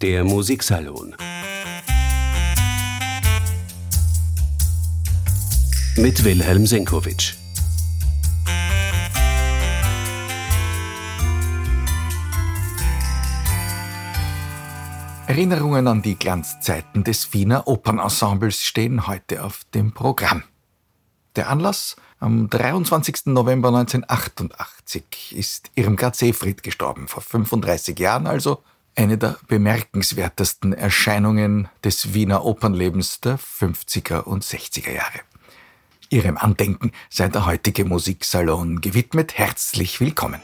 Der Musiksalon mit Wilhelm Senkowitsch. Erinnerungen an die Glanzzeiten des Wiener Opernensembles stehen heute auf dem Programm. Der Anlass? Am 23. November 1988 ist Irmgard Seefried gestorben, vor 35 Jahren also eine der bemerkenswertesten Erscheinungen des Wiener Opernlebens der 50er und 60er Jahre. Ihrem Andenken sei der heutige Musiksalon gewidmet. Herzlich willkommen.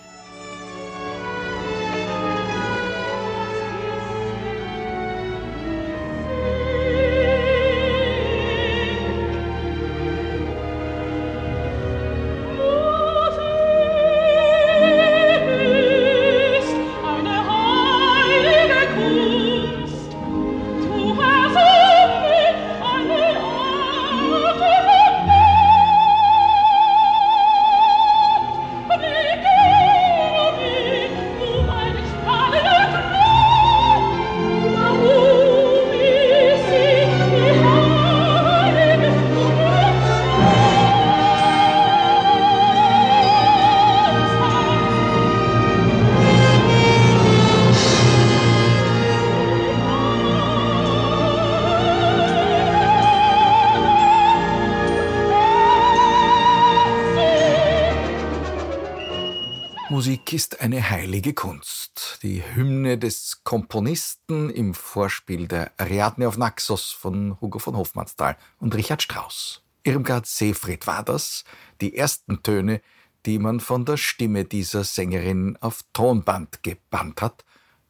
Heilige Kunst. Die Hymne des Komponisten im Vorspiel der Ariadne auf Naxos von Hugo von Hofmannsthal und Richard Strauss. Irmgard Seefried war das, die ersten Töne, die man von der Stimme dieser Sängerin auf Tonband gebannt hat,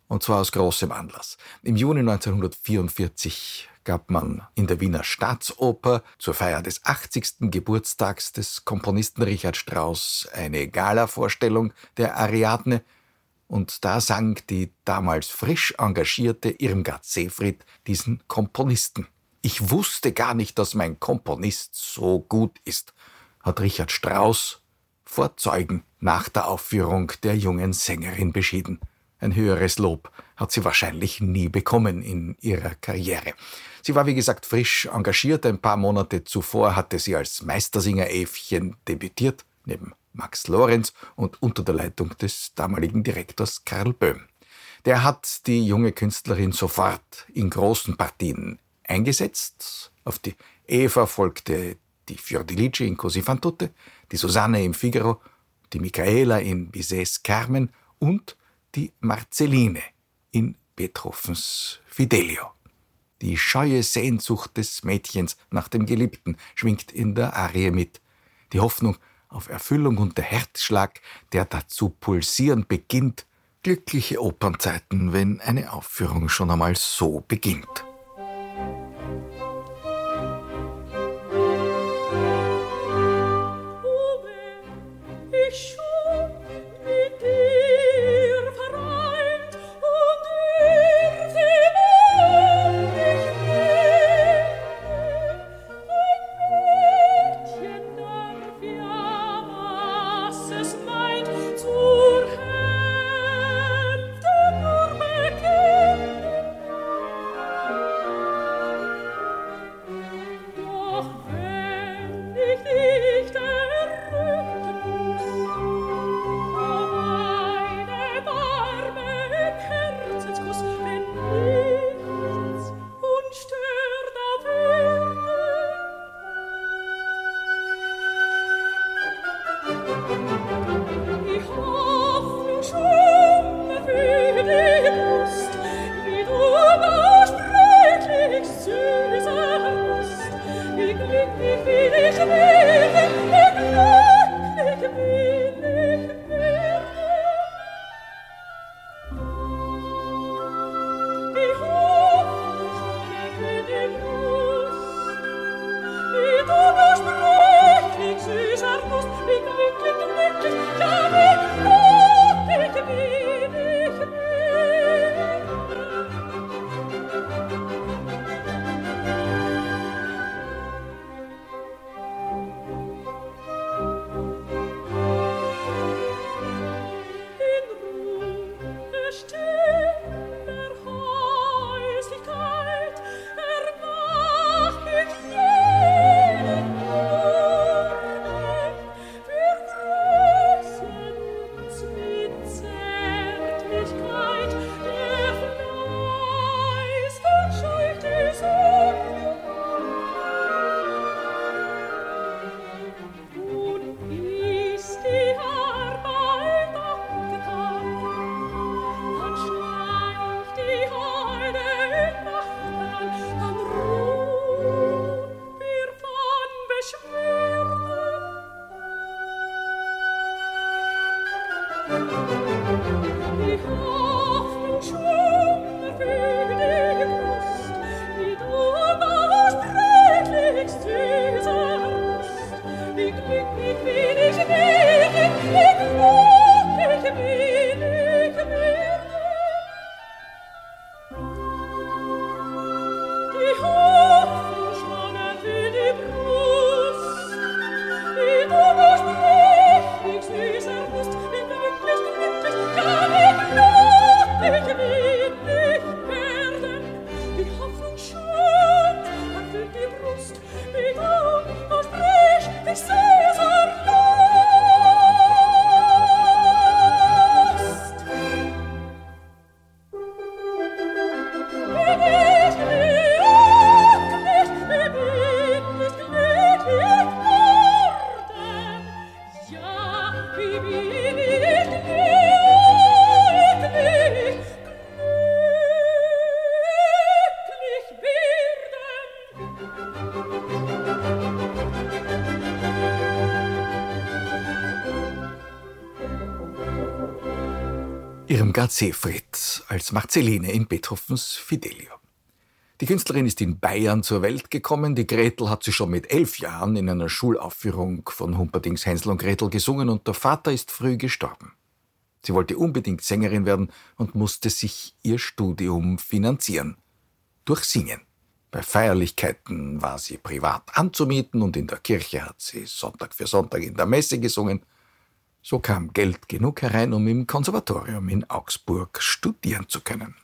und zwar aus großem Anlass. Im Juni 1944 gab man in der Wiener Staatsoper zur Feier des 80. Geburtstags des Komponisten Richard Strauss eine Gala-Vorstellung der Ariadne und da sang die damals frisch engagierte Irmgard Seefried diesen Komponisten. Ich wusste gar nicht, dass mein Komponist so gut ist, hat Richard Strauss vor Zeugen nach der Aufführung der jungen Sängerin beschieden. Ein höheres Lob hat sie wahrscheinlich nie bekommen in ihrer Karriere. Sie war wie gesagt frisch engagiert. Ein paar Monate zuvor hatte sie als Meistersinger-Äffchen debütiert, neben Max Lorenz und unter der Leitung des damaligen Direktors Karl Böhm. Der hat die junge Künstlerin sofort in großen Partien eingesetzt. Auf die Eva folgte die Fiordilici in Così fan tutte, die Susanne im Figaro, die Michaela in Bizets Carmen und die Marceline in Beethovens Fidelio. Die scheue Sehnsucht des Mädchens nach dem Geliebten schwingt in der Arie mit. Die Hoffnung auf Erfüllung und der Herzschlag, der dazu pulsieren beginnt. Glückliche Opernzeiten, wenn eine Aufführung schon einmal so beginnt. Irmgard Seefried als Marceline in Beethovens Fidelio. Die Künstlerin ist in Bayern zur Welt gekommen. Die Gretel hat sie schon mit elf Jahren in einer Schulaufführung von Humperdings Hänsel und Gretel gesungen und der Vater ist früh gestorben. Sie wollte unbedingt Sängerin werden und musste sich ihr Studium finanzieren. Durch Singen. Bei Feierlichkeiten war sie privat anzumieten und in der Kirche hat sie Sonntag für Sonntag in der Messe gesungen. So kam Geld genug herein, um im Konservatorium in Augsburg studieren zu können.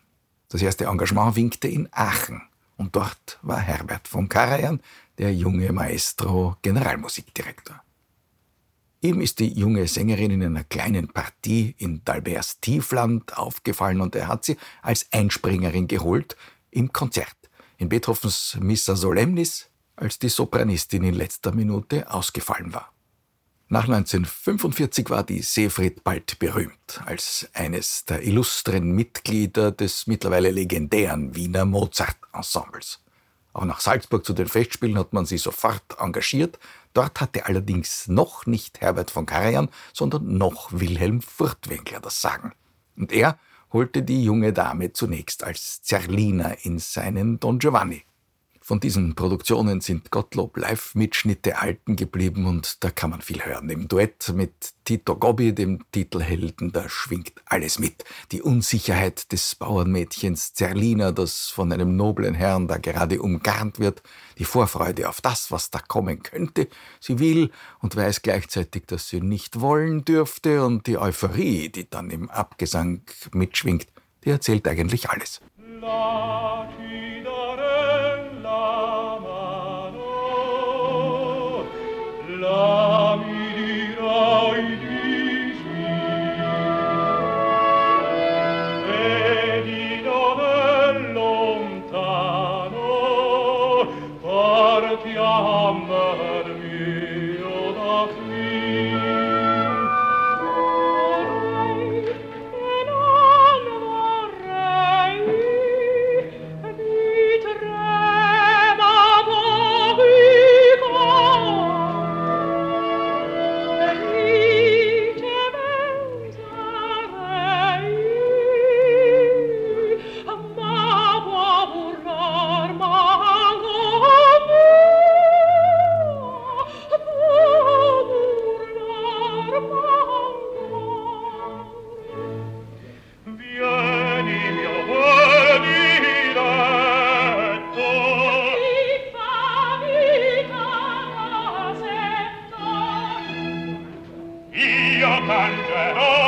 Das erste Engagement winkte in Aachen und dort war Herbert von Karajan, der junge Maestro Generalmusikdirektor. Ihm ist die junge Sängerin in einer kleinen Partie in Dalberts Tiefland aufgefallen und er hat sie als Einspringerin geholt im Konzert in Beethovens Missa Solemnis, als die Sopranistin in letzter Minute ausgefallen war. Nach 1945 war die Seefried bald berühmt als eines der illustren Mitglieder des mittlerweile legendären Wiener Mozart-Ensembles. Auch nach Salzburg zu den Festspielen hat man sie sofort engagiert. Dort hatte allerdings noch nicht Herbert von Karajan, sondern noch Wilhelm Furtwängler das Sagen. Und er holte die junge Dame zunächst als Zerlina in seinen Don Giovanni. Von diesen Produktionen sind Gottlob Live-Mitschnitte erhalten geblieben und da kann man viel hören. Im Duett mit Tito Gobbi, dem Titelhelden, da schwingt alles mit. Die Unsicherheit des Bauernmädchens Zerlina, das von einem noblen Herrn da gerade umgarnt wird, die Vorfreude auf das, was da kommen könnte. Sie will und weiß gleichzeitig, dass sie nicht wollen dürfte und die Euphorie, die dann im Abgesang mitschwingt, die erzählt eigentlich alles. So Oh.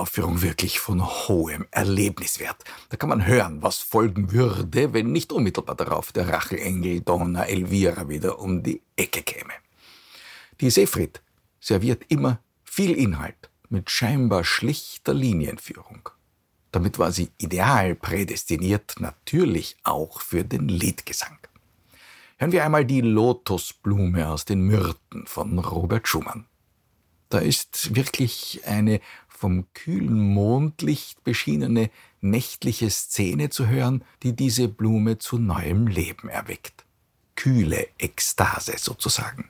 Eine Opernaufführung wirklich von hohem Erlebniswert. Da kann man hören, was folgen würde, wenn nicht unmittelbar darauf der Rachelengel Donna Elvira wieder um die Ecke käme. Die Seefried serviert immer viel Inhalt mit scheinbar schlichter Linienführung. Damit war sie ideal prädestiniert, natürlich auch für den Liedgesang. Hören wir einmal die Lotusblume aus den Myrten von Robert Schumann. Da ist wirklich eine vom kühlen Mondlicht beschienene nächtliche Szene zu hören, die diese Blume zu neuem Leben erweckt. Kühle Ekstase sozusagen.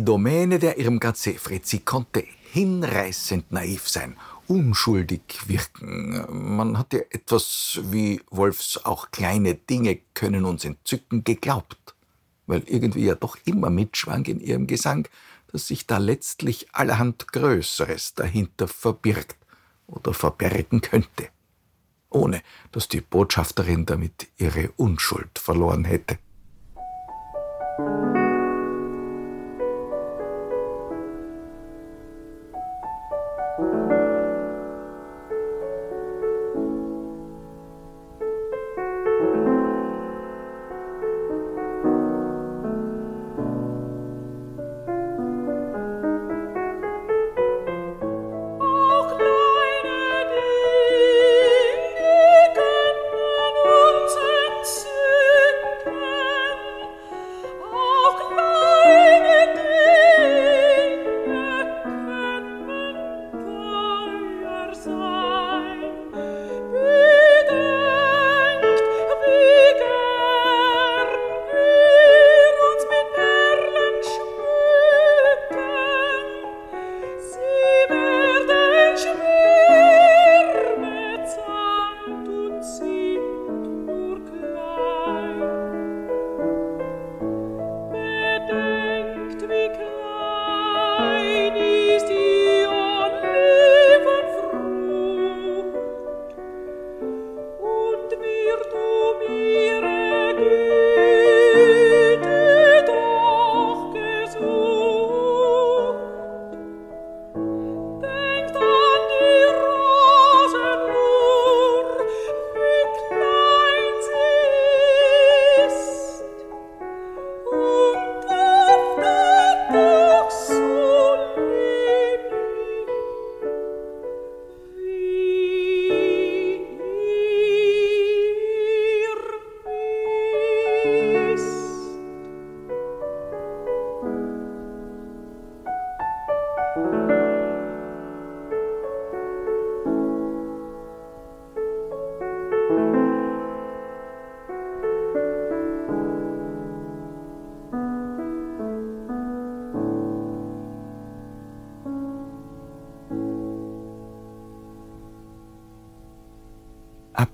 Die Domäne der Irmgard Seefried, sie konnte hinreißend naiv sein, unschuldig wirken. Man hat ihr etwas wie Wolfs auch kleine Dinge können uns entzücken geglaubt, weil irgendwie ja doch immer mitschwang in ihrem Gesang, dass sich da letztlich allerhand Größeres dahinter verbirgt oder verbergen könnte, ohne dass die Botschafterin damit ihre Unschuld verloren hätte.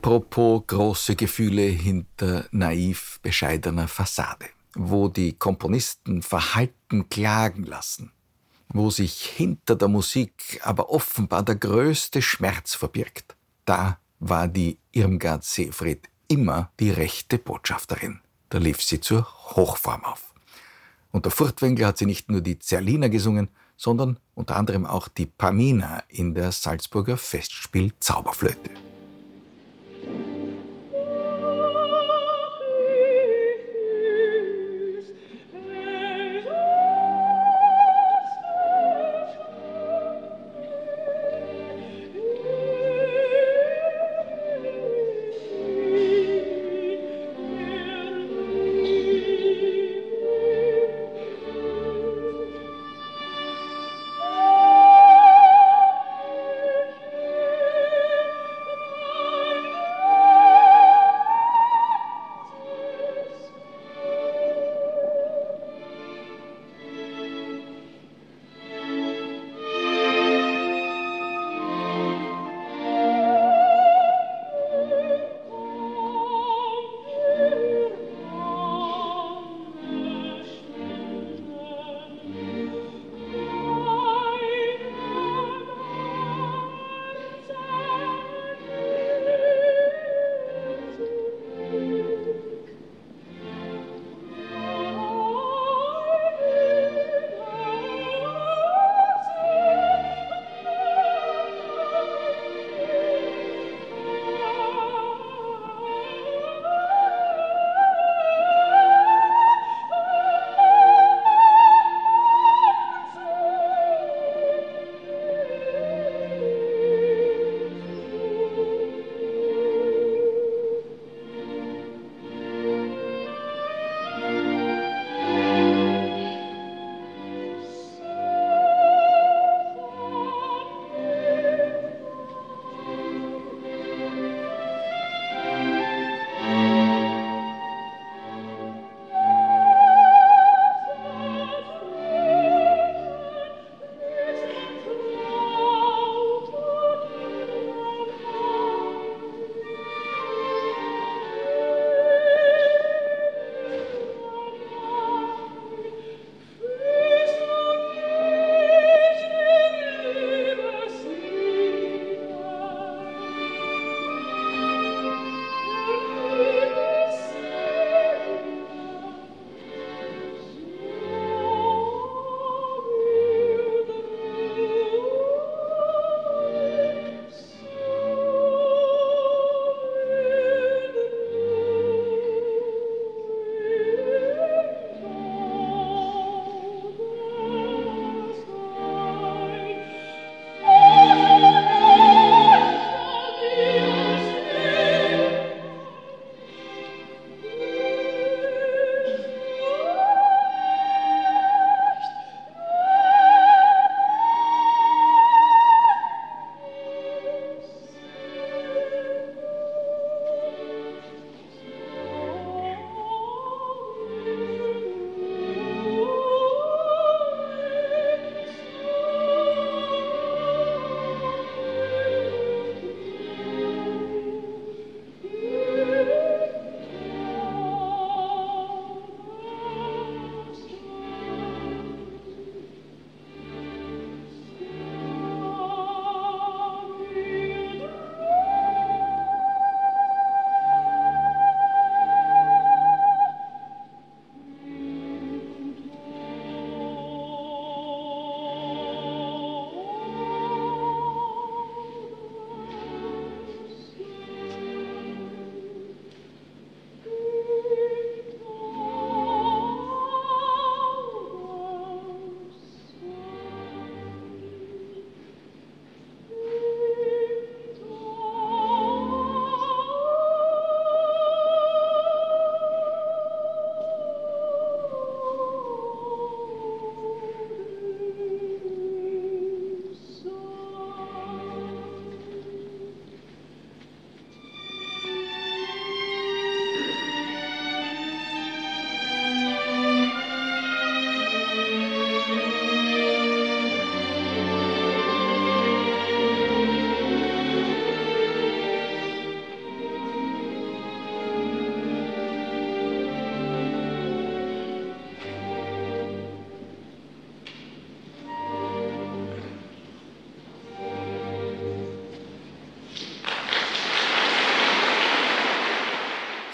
Apropos große Gefühle hinter naiv bescheidener Fassade, wo die Komponisten verhalten klagen lassen, wo sich hinter der Musik aber offenbar der größte Schmerz verbirgt, da war die Irmgard Seefried immer die rechte Botschafterin. Da lief sie zur Hochform auf. Unter Furtwängler hat sie nicht nur die Zerlina gesungen, sondern unter anderem auch die Pamina in der Salzburger Festspiel Zauberflöte.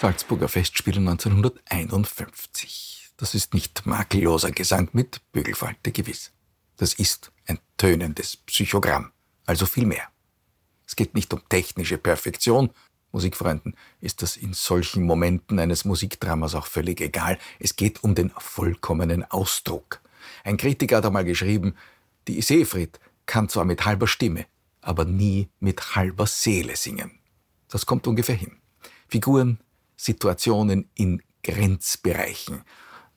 Salzburger Festspiele 1951. Das ist nicht makelloser Gesang mit Bügelfalte gewiss. Das ist ein tönendes Psychogramm, also viel mehr. Es geht nicht um technische Perfektion. Musikfreunden ist das in solchen Momenten eines Musikdramas auch völlig egal. Es geht um den vollkommenen Ausdruck. Ein Kritiker hat einmal geschrieben, die Seefried kann zwar mit halber Stimme, aber nie mit halber Seele singen. Das kommt ungefähr hin. Figuren, Situationen in Grenzbereichen.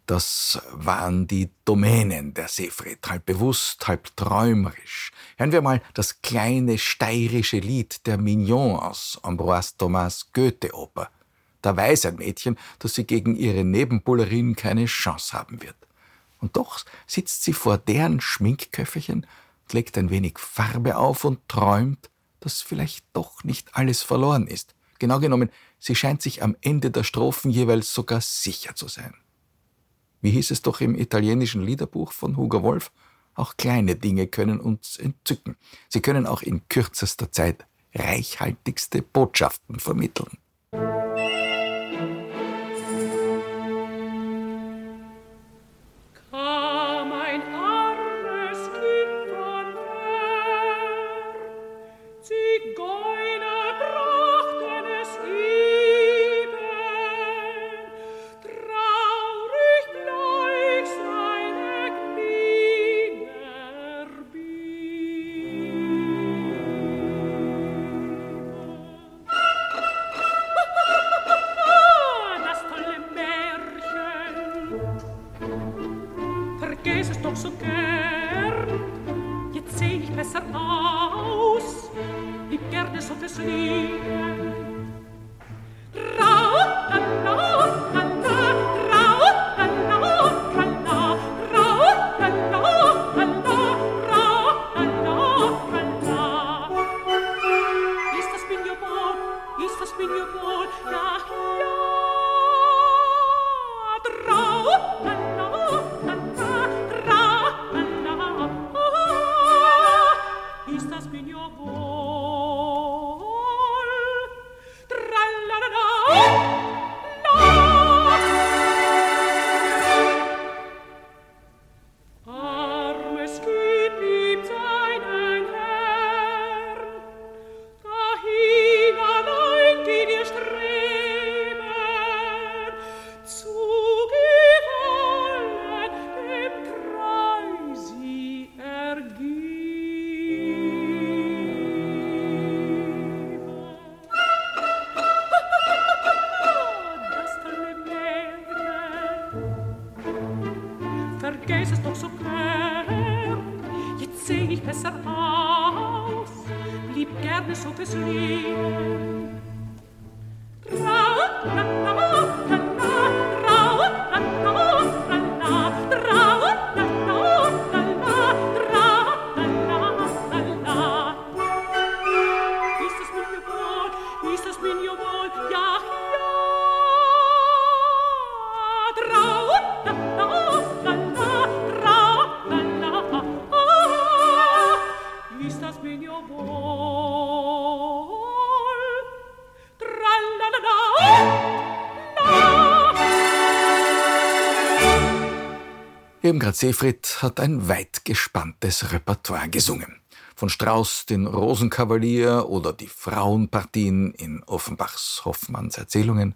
Das waren die Domänen der Seefried, halb bewusst, halb träumerisch. Hören wir mal das kleine steirische Lied der Mignon aus Ambroise Thomas Goethe-Oper. Da weiß ein Mädchen, dass sie gegen ihre Nebenbuhlerin keine Chance haben wird. Und doch sitzt sie vor deren Schminkköfferchen, legt ein wenig Farbe auf und träumt, dass vielleicht doch nicht alles verloren ist. Genau genommen, sie scheint sich am Ende der Strophen jeweils sogar sicher zu sein. Wie hieß es doch im italienischen Liederbuch von Hugo Wolf? Auch kleine Dinge können uns entzücken. Sie können auch in kürzester Zeit reichhaltigste Botschaften vermitteln. adesso te sleep vergäß es doch so gern. Jetzt seh ich besser aus, blieb gerne so fürs Leben. Seefried hat ein weit gespanntes Repertoire gesungen. Von Strauss den Rosenkavalier oder die Frauenpartien in Offenbachs Hoffmanns Erzählungen,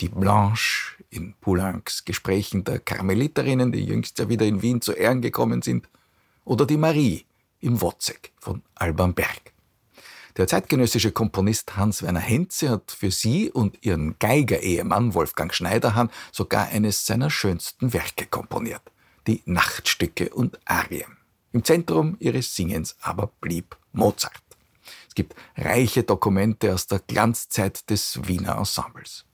die Blanche in Poulencs Gesprächen der Karmeliterinnen, die jüngst ja wieder in Wien zu Ehren gekommen sind, oder die Marie im Wozzeck von Alban Berg. Der zeitgenössische Komponist Hans-Werner Henze hat für sie und ihren Geiger-Ehemann Wolfgang Schneiderhahn sogar eines seiner schönsten Werke komponiert die Nachtstücke und Arien. Im Zentrum ihres Singens aber blieb Mozart. Es gibt reiche Dokumente aus der Glanzzeit des Wiener Ensembles.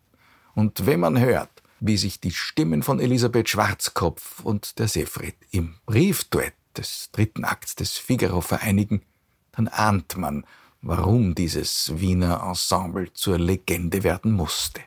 Und wenn man hört, wie sich die Stimmen von Elisabeth Schwarzkopf und der Seefried im Briefduett des dritten Akts des Figaro vereinigen, dann ahnt man, warum dieses Wiener Ensemble zur Legende werden musste.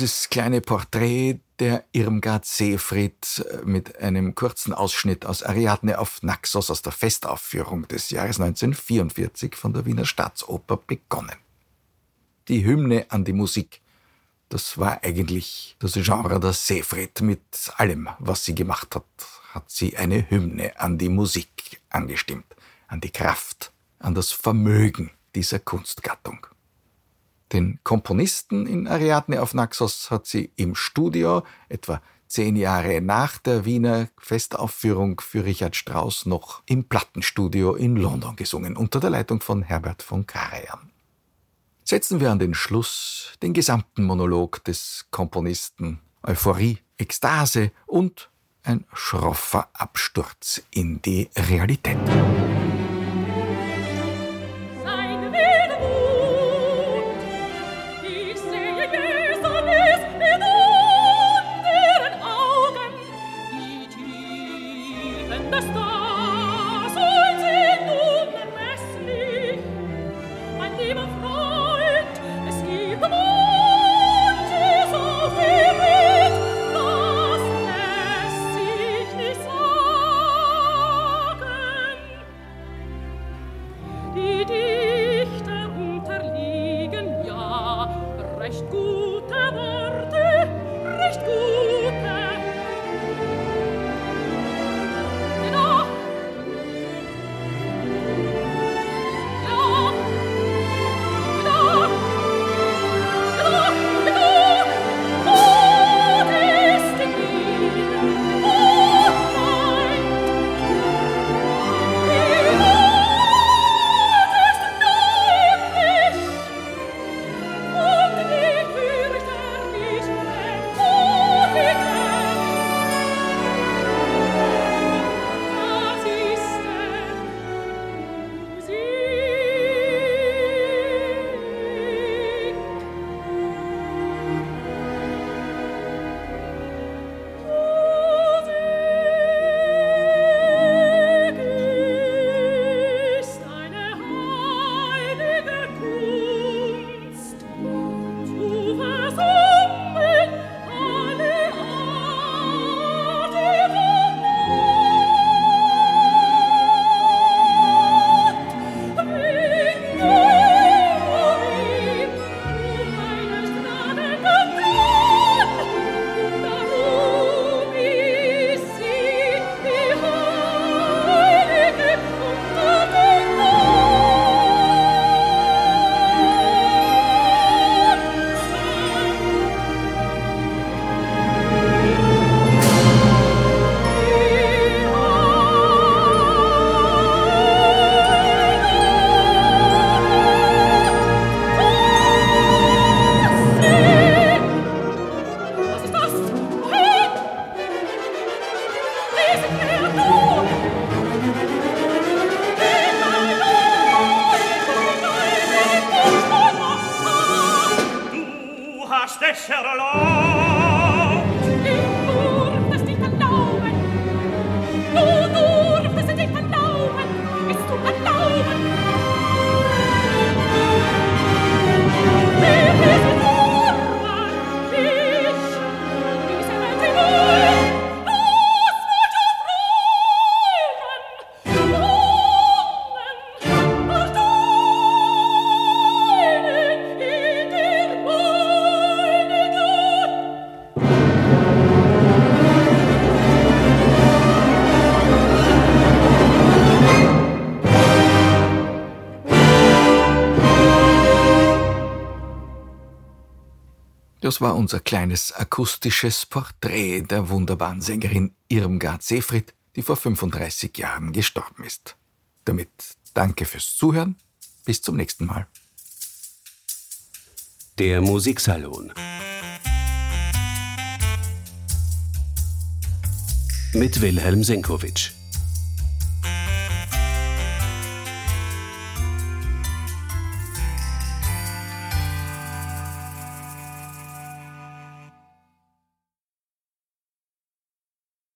Dieses kleine Porträt der Irmgard Seefried mit einem kurzen Ausschnitt aus Ariadne auf Naxos aus der Festaufführung des Jahres 1944 von der Wiener Staatsoper begonnen. Die Hymne an die Musik, das war eigentlich das Genre der Seefried mit allem, was sie gemacht hat, hat sie eine Hymne an die Musik angestimmt, an die Kraft, an das Vermögen dieser Kunstgattung. Den Komponisten in Ariadne auf Naxos hat sie im Studio, etwa zehn Jahre nach der Wiener Festaufführung für Richard Strauss, noch im Plattenstudio in London gesungen, unter der Leitung von Herbert von Karajan. Setzen wir an den Schluss den gesamten Monolog des Komponisten Euphorie, Ekstase und ein schroffer Absturz in die Realität. guter Worte, recht gut. Das war unser kleines akustisches Porträt der wunderbaren Sängerin Irmgard Seefried, die vor 35 Jahren gestorben ist. Damit danke fürs Zuhören. Bis zum nächsten Mal. Der Musiksalon. Mit Wilhelm Senkowitsch.